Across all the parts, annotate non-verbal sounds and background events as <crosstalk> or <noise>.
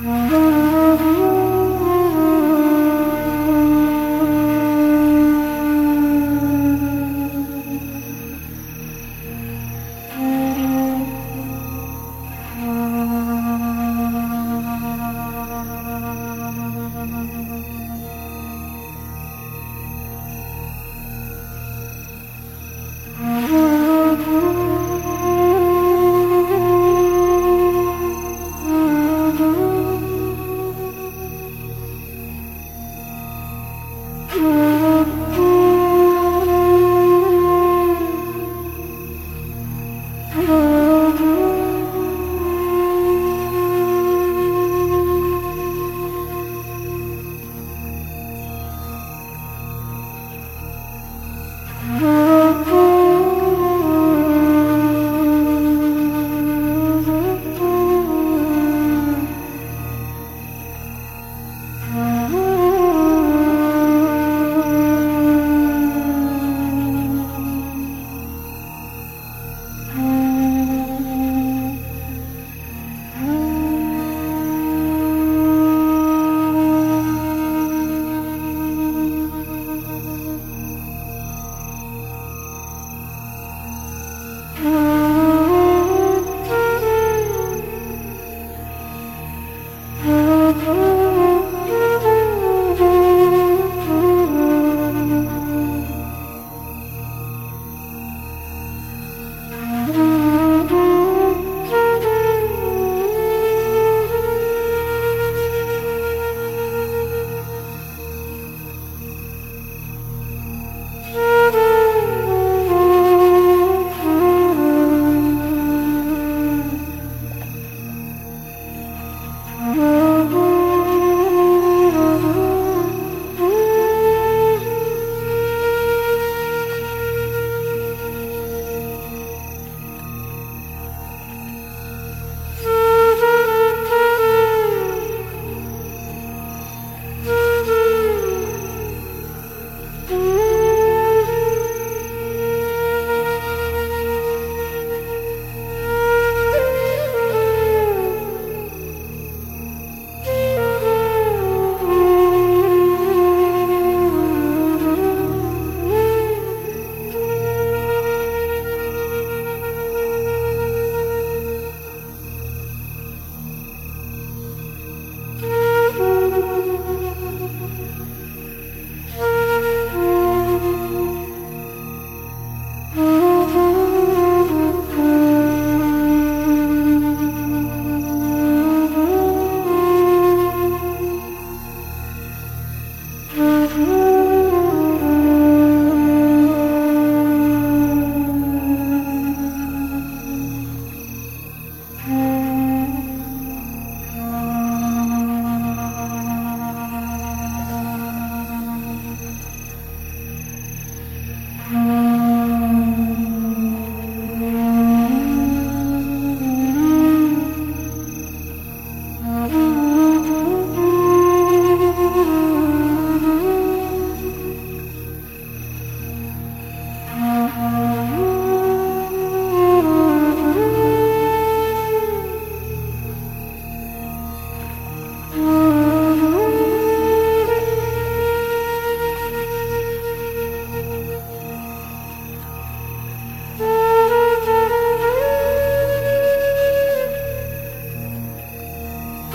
Mm-hmm. Mm-hmm. <laughs>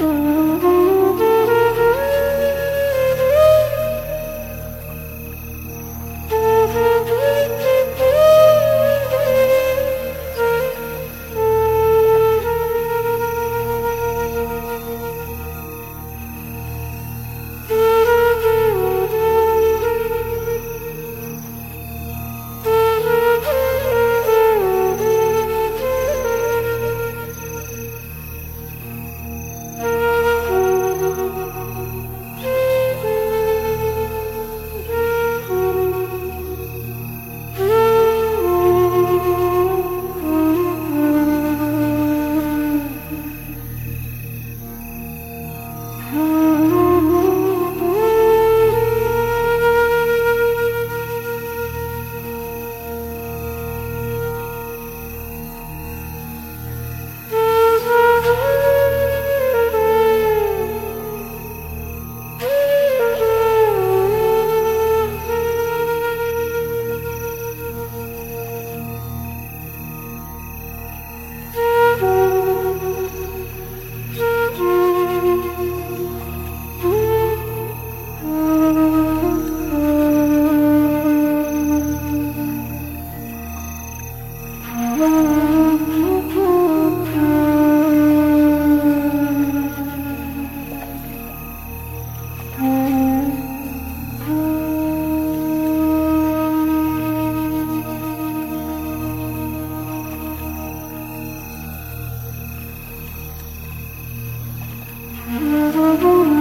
Mm-hmm. Oh.